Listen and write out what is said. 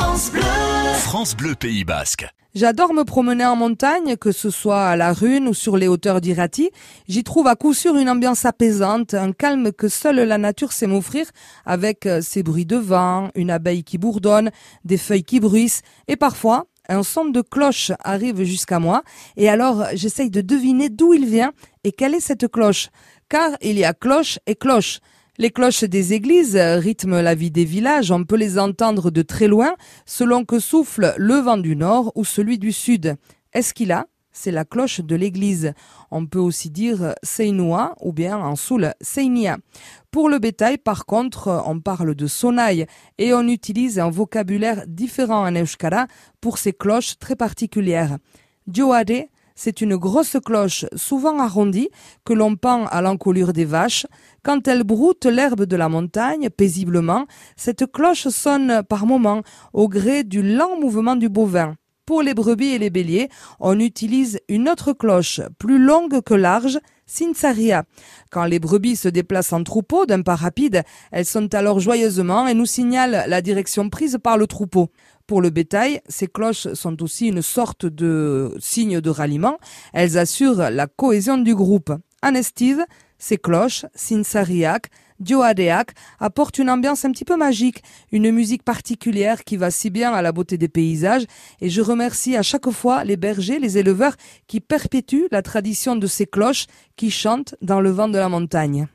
France Bleu. France Bleu Pays Basque. J'adore me promener en montagne, que ce soit à la Rune ou sur les hauteurs d'Irati. J'y trouve à coup sûr une ambiance apaisante, un calme que seule la nature sait m'offrir, avec euh, ses bruits de vent, une abeille qui bourdonne, des feuilles qui bruissent, et parfois un son de cloche arrive jusqu'à moi, et alors j'essaye de deviner d'où il vient et quelle est cette cloche. Car il y a cloche et cloche. Les cloches des églises rythment la vie des villages, on peut les entendre de très loin selon que souffle le vent du nord ou celui du sud. Est-ce qu'il a? C'est la cloche de l'église. On peut aussi dire Seinoa ou bien en soul Seinia. Pour le bétail, par contre, on parle de sonaille et on utilise un vocabulaire différent en euskara pour ces cloches très particulières. C'est une grosse cloche, souvent arrondie, que l'on pend à l'encolure des vaches. Quand elle broute l'herbe de la montagne, paisiblement, cette cloche sonne par moments, au gré du lent mouvement du bovin. Pour les brebis et les béliers, on utilise une autre cloche, plus longue que large, Sinsaria. Quand les brebis se déplacent en troupeau d'un pas rapide, elles sont alors joyeusement et nous signalent la direction prise par le troupeau. Pour le bétail, ces cloches sont aussi une sorte de signe de ralliement. Elles assurent la cohésion du groupe. En estive, ces cloches, Sinsariak, Dioadeak, apportent une ambiance un petit peu magique, une musique particulière qui va si bien à la beauté des paysages. Et je remercie à chaque fois les bergers, les éleveurs qui perpétuent la tradition de ces cloches qui chantent dans le vent de la montagne.